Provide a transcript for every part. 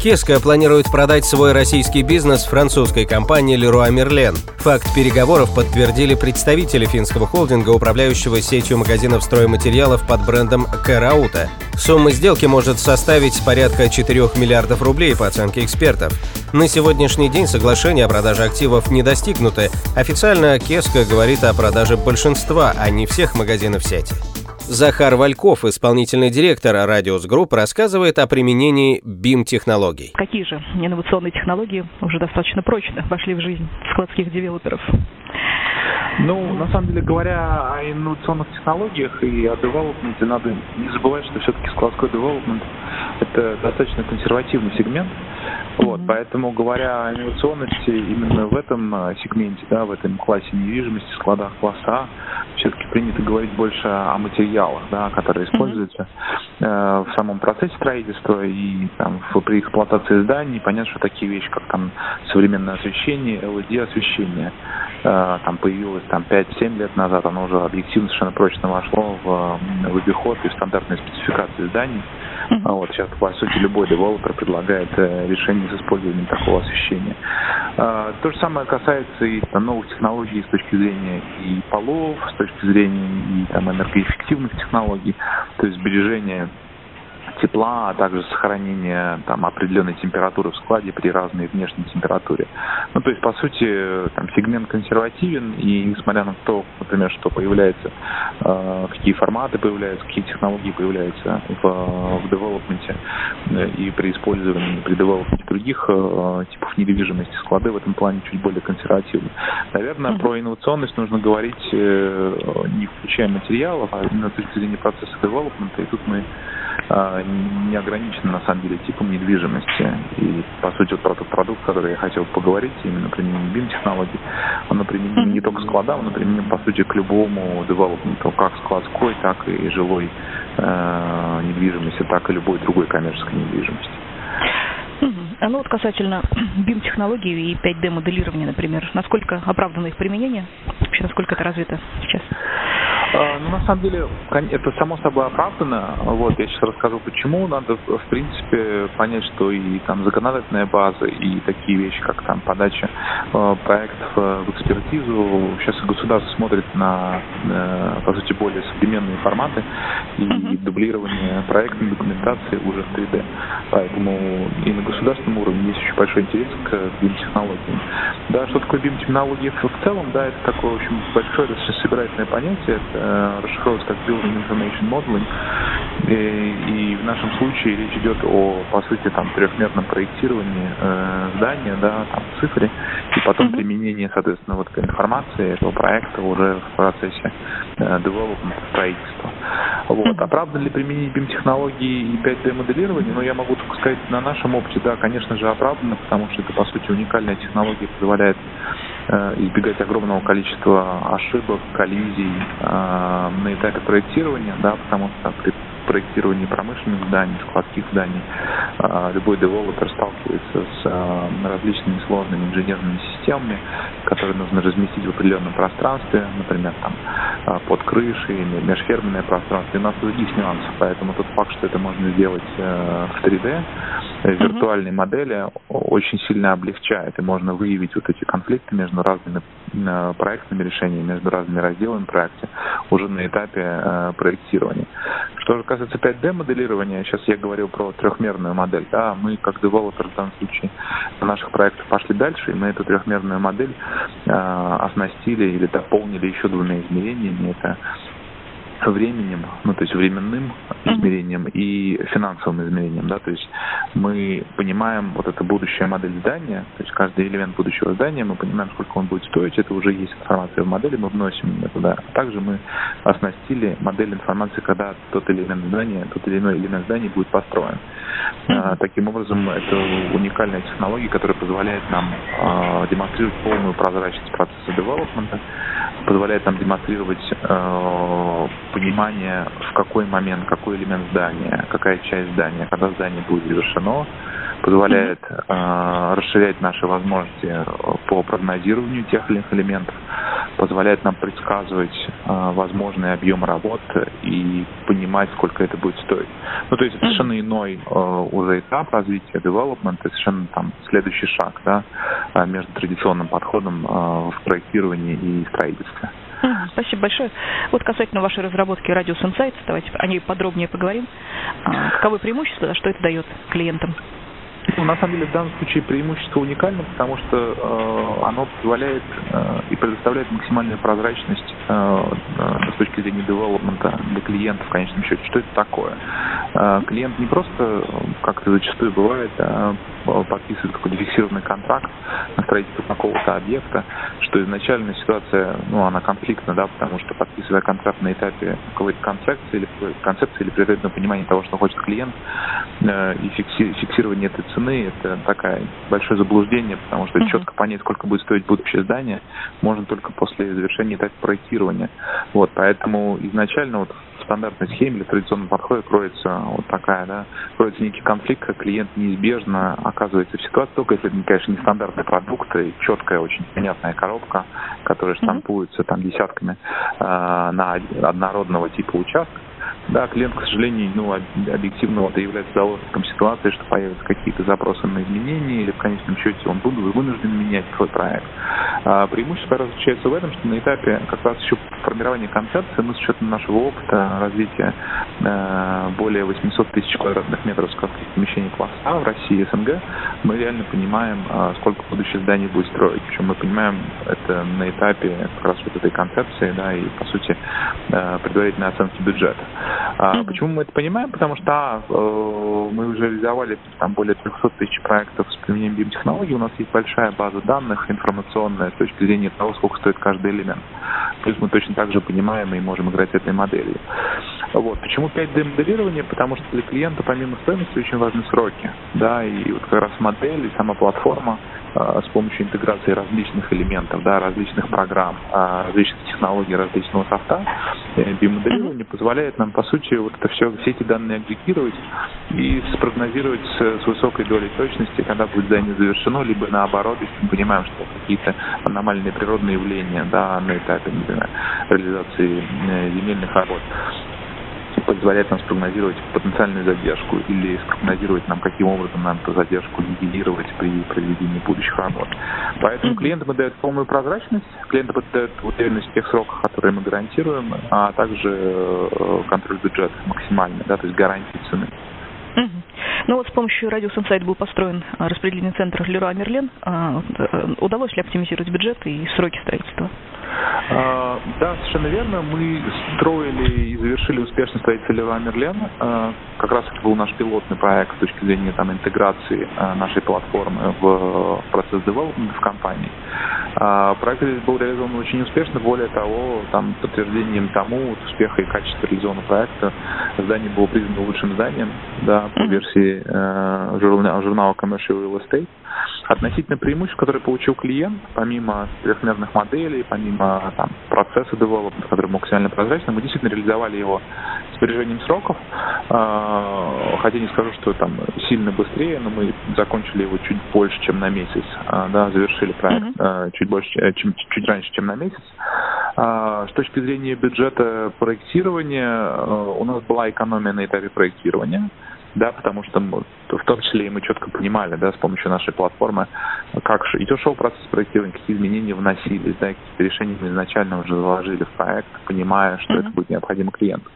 Кеска планирует продать свой российский бизнес французской компании Leroy Merlin. Факт переговоров подтвердили представители финского холдинга, управляющего сетью магазинов стройматериалов под брендом K-rauta. Сумма сделки может составить порядка 4 миллиардов рублей по оценке экспертов. На сегодняшний день соглашение о продаже активов не достигнуто. Официально Кеско говорит о продаже большинства, а не всех магазинов сети. Захар Вальков, исполнительный директор Radius Group, рассказывает о применении BIM-технологий. Какие же инновационные технологии уже достаточно прочно вошли в жизнь складских девелоперов? Ну, на самом деле, говоря о инновационных технологиях и о девелопменте, надо не забывать, что все-таки складской девелопмент – это достаточно консервативный сегмент. Вот, поэтому, говоря о инновационности именно в этом а, сегменте, да, в этом классе недвижимости, складах класса А, все-таки принято говорить больше о материалах, да, которые используются э, в самом процессе строительства и там, при эксплуатации зданий. Понятно, что такие вещи, как там современное освещение, LED-освещение, э, там появилось там 5-7 лет назад, оно уже объективно совершенно прочно вошло в, в обиход и в стандартные спецификации зданий. А вот сейчас, по сути, любой девелопер предлагает э, решение с использованием такого освещения. А, то же самое касается и новых технологий с точки зрения и полов, с точки зрения и там, энергоэффективных технологий, то есть сбережения тепла, а также сохранение там, определенной температуры в складе при разной внешней температуре. Ну, то есть, по сути, там, сегмент консервативен, и несмотря на то, например, что появляется, э, какие форматы появляются, какие технологии появляются в, в девелопменте э, и при использовании, при девелопменте других э, типов недвижимости, склады в этом плане чуть более консервативны. Наверное, mm-hmm. про инновационность нужно говорить э, не включая материалов, а именно с точки зрения процесса девелопмента, и тут мы не ограничены, на самом деле, типом недвижимости. И, по сути, вот про тот продукт, который я хотел поговорить, именно применение BIM-технологий, он применим не только к складам, он применим, по сути, к любому девелопменту, как складской, так и жилой э, недвижимости, так и любой другой коммерческой недвижимости. А ну вот касательно BIM-технологий и 5D-моделирования, например, насколько оправдано их применение? Вообще, насколько это развито сейчас? А, ну, на самом деле, это само собой оправдано. Вот, я сейчас расскажу, почему. Надо, в принципе, понять, что и там законодательная база, и такие вещи, как там подача э, проектов э, в экспертизу. Сейчас государство смотрит на, э, по сути, более современные форматы и uh-huh. дублирование проектной документации уже в 3D. Поэтому и на государственном уровне есть очень большой интерес к BIM-технологиям. Да, что такое BIM-технологии в целом? Да, это такое, в общем, большое собирательное понятие. Это расшифровывается как Building Information Modeling. И, и в нашем случае речь идет о, по сути, там, трехмерном проектировании э, здания, да, там, цифре, и потом mm-hmm. применение, соответственно, вот этой информации этого проекта уже в процессе э, development, строительства. Вот. Mm-hmm. Оправдано ли применение BIM-технологии и 5D-моделирования? Ну, я могу только сказать, на нашем опыте, да, конечно же, оправдано, потому что это, по сути, уникальная технология, позволяет Э, избегать огромного количества ошибок, коллизий э, на этапе проектирования, да, потому что при проектировании промышленных зданий, складских зданий э, любой девелопер сталкивается с различными сложными инженерными системами, которые нужно разместить в определенном пространстве, например, там под крышей, межферменное пространство, и у нас других нюансов, поэтому тот факт, что это можно сделать в 3D, виртуальной модели очень сильно облегчает, и можно выявить вот эти конфликты между разными э, проектными решениями, между разными разделами проекта уже на этапе э, проектирования. Что же касается 5D-моделирования, сейчас я говорил про трехмерную модель, да, мы как девелопер в данном случае на наших проектах пошли дальше, и мы эту трехмерную модель э, оснастили или дополнили еще двумя измерениями. Это временем, ну то есть временным измерением и финансовым измерением, да, то есть мы понимаем вот это будущая модель здания, то есть каждый элемент будущего здания, мы понимаем, сколько он будет стоить, это уже есть информация в модели, мы вносим это туда. Также мы оснастили модель информации, когда тот элемент здания, тот или иной элемент здания будет построен. А, таким образом, это уникальная технология, которая позволяет нам а, демонстрировать полную прозрачность процесса девелопмента, позволяет нам демонстрировать э, понимание, в какой момент, какой элемент здания, какая часть здания, когда здание будет завершено, позволяет э, расширять наши возможности по прогнозированию тех или иных элементов, позволяет нам предсказывать э, возможный объем работ и понимать, сколько это будет стоить. Ну, то есть это совершенно иной э, уже этап развития, development, совершенно там следующий шаг, да, э, между традиционным подходом э, в проектировании и строительстве. Спасибо большое. Вот касательно вашей разработки Radius Insights, давайте о ней подробнее поговорим. А, каковы преимущества, что это дает клиентам? Ну, на самом деле, в данном случае преимущество уникально, потому что э, оно позволяет э, и предоставляет максимальную прозрачность э, э, с точки зрения девелопмента для клиента в конечном счете. Что это такое? Э, клиент не просто, как это зачастую бывает, э, подписывает какой-то фиксированный контракт на строительство какого-то объекта, что изначально ситуация, ну, она конфликтна, да, потому что подписывая контракт на этапе какой-то концепции или концепции или предварительного понимания того, что хочет клиент, э, и фиксирование этой цены это такая большое заблуждение, потому что uh-huh. четко понять, сколько будет стоить будущее здание, можно только после завершения этапа проектирования. Вот, поэтому изначально вот в стандартной схеме или традиционном подходе кроется вот такая, да, кроется некий конфликт, как клиент неизбежно оказывается в ситуации, только если это, конечно, не стандартный продукт, и четкая, очень понятная коробка, которая штампуется там десятками э, на однородного типа участка, да, клиент, к сожалению, ну, объективно вот является заложником ситуации, что появятся какие-то запросы на изменения, или в конечном счете он будет вынужден менять свой проект. А преимущество заключается в этом, что на этапе как раз еще формирования концепции мы с учетом нашего опыта развития э, более 800 тысяч квадратных метров складских помещений класса в России и СНГ, мы реально понимаем, э, сколько будущее зданий будет строить. Причем мы понимаем это на этапе как раз вот этой концепции, да, и по сути э, предварительной оценки бюджета. А. Почему мы это понимаем? Потому что а, мы уже реализовали там более 300 тысяч проектов с применением BIM-технологий. У нас есть большая база данных информационная с точки зрения того, сколько стоит каждый элемент. Плюс мы точно так же понимаем и можем играть этой моделью. Вот. Почему 5D-моделирование? Потому что для клиента помимо стоимости очень важны сроки. Да, и вот как раз модель и сама платформа а, с помощью интеграции различных элементов, да, различных программ, а, различных технологий, различного софта, э, бимоделирование позволяет нам, по сути, вот это все, все эти данные агрегировать и спрогнозировать с, с высокой долей точности, когда будет здание завершено, либо наоборот, если мы понимаем, что какие-то аномальные природные явления да, на этапе, например, реализации э, земельных работ позволяет нам спрогнозировать потенциальную задержку или спрогнозировать нам, каким образом нам эту задержку нивелировать при проведении будущих работ. Поэтому клиентам дают полную прозрачность, клиентам дают уверенность в тех сроках, которые мы гарантируем, а также э, контроль бюджета максимальный, да, то есть гарантии цены. Ну вот с помощью Radius Insight был построен а, распределительный центр Леруа Мерлен. Э, удалось ли оптимизировать бюджет и сроки строительства? А, да, совершенно верно. Мы строили и завершили успешно строительство Леруа Мерлен. Как раз это был наш пилотный проект с точки зрения там, интеграции нашей платформы в процесс девелопмента в компании. Проект был реализован очень успешно. Более того, там подтверждением тому успеха и качества реализованного проекта здание было признано лучшим зданием да, по версии э, журнала Commercial Real Estate. Относительно преимуществ, которые получил клиент, помимо трехмерных моделей, помимо там, процесса девелопмента, который максимально прозрачный, мы действительно реализовали его с опережением сроков. Э, хотя не скажу, что там сильно быстрее, но мы закончили его чуть больше, чем на месяц. Э, да, завершили проект э, чуть больше, э, чем, чуть раньше, чем на месяц. С точки зрения бюджета проектирования, э, у нас была экономия на этапе проектирования да, потому что мы, в том числе и мы четко понимали, да, с помощью нашей платформы, как идет шел процесс проектирования, какие изменения вносились, да, какие решения мы изначально уже заложили в проект, понимая, что mm-hmm. это будет необходимо клиенту.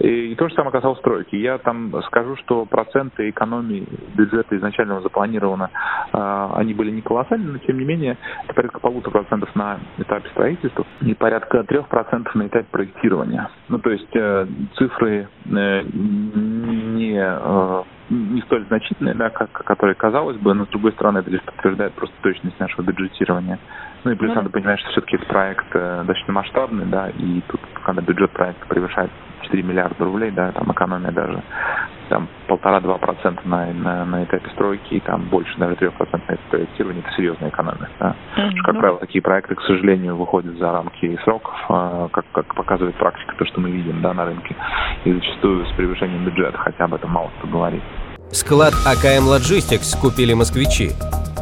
И, и то же самое касалось стройки. Я там скажу, что проценты экономии бюджета изначально запланировано, э, они были не колоссальны, но тем не менее это порядка полутора процентов на этапе строительства и порядка трех процентов на этапе проектирования. Ну, то есть э, цифры э, не Э, не столь значительные, да, как, которые казалось бы, но с другой стороны это лишь подтверждает просто точность нашего бюджетирования. Ну и плюс ну, надо понимать, что все-таки проект э, достаточно масштабный, да, и тут, когда бюджет проекта превышает 4 миллиарда рублей, да, там экономия даже там полтора-два процента на, на, на этапе стройки и там больше, даже трех процентов на этапе проектирования, это серьезная экономия. Да? Mm-hmm. Как правило, такие проекты, к сожалению, выходят за рамки сроков, а, как, как показывает практика, то, что мы видим да, на рынке, и зачастую с превышением бюджета, хотя об этом мало кто говорит. Склад АКМ Logistics купили москвичи.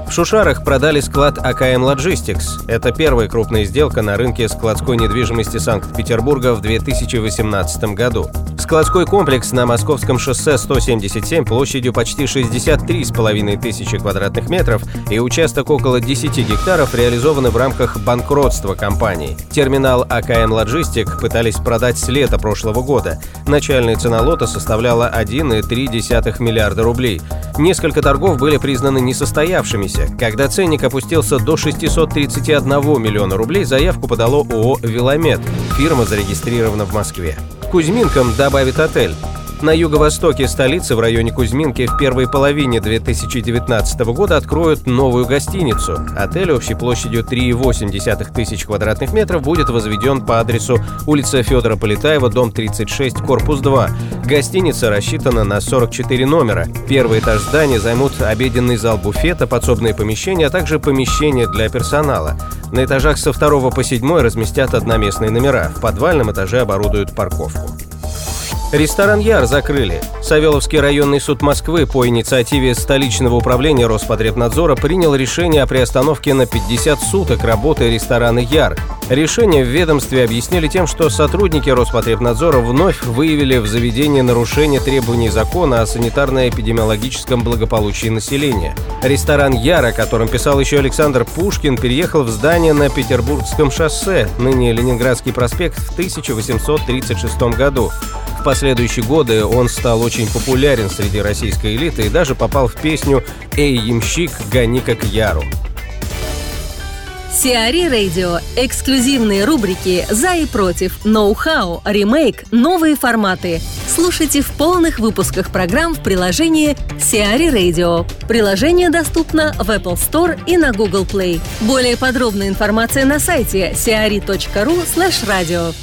В Шушарах продали склад АКМ Logistics. Это первая крупная сделка на рынке складской недвижимости Санкт-Петербурга в 2018 году. Складской комплекс на Московском шоссе 177 площадью почти 63,5 тысячи квадратных метров и участок около 10 гектаров реализованы в рамках банкротства компании. Терминал АКМ Logistic пытались продать с лета прошлого года. Начальная цена лота составляла 1,3 миллиарда рублей. Несколько торгов были признаны несостоявшимися. Когда ценник опустился до 631 миллиона рублей, заявку подало ООО «Виламет». Фирма зарегистрирована в Москве. Кузьминкам добавит отель. На юго-востоке столицы, в районе Кузьминки, в первой половине 2019 года откроют новую гостиницу. Отель общей площадью 3,8 тысяч квадратных метров будет возведен по адресу улица Федора Полетаева, дом 36, корпус 2. Гостиница рассчитана на 44 номера. Первый этаж здания займут обеденный зал буфета, подсобные помещения, а также помещения для персонала. На этажах со второго по седьмой разместят одноместные номера. В подвальном этаже оборудуют парковку. Ресторан «Яр» закрыли. Савеловский районный суд Москвы по инициативе столичного управления Роспотребнадзора принял решение о приостановке на 50 суток работы ресторана «Яр». Решение в ведомстве объяснили тем, что сотрудники Роспотребнадзора вновь выявили в заведении нарушение требований закона о санитарно-эпидемиологическом благополучии населения. Ресторан «Яр», о котором писал еще Александр Пушкин, переехал в здание на Петербургском шоссе, ныне Ленинградский проспект, в 1836 году. В последующие годы он стал очень популярен среди российской элиты и даже попал в песню «Эй, ямщик, гони-ка к Яру». Сиари Радио. Эксклюзивные рубрики «За и против», «Ноу-хау», «Ремейк», «Новые форматы». Слушайте в полных выпусках программ в приложении Сиари Radio. Приложение доступно в Apple Store и на Google Play. Более подробная информация на сайте siari.ru slash radio.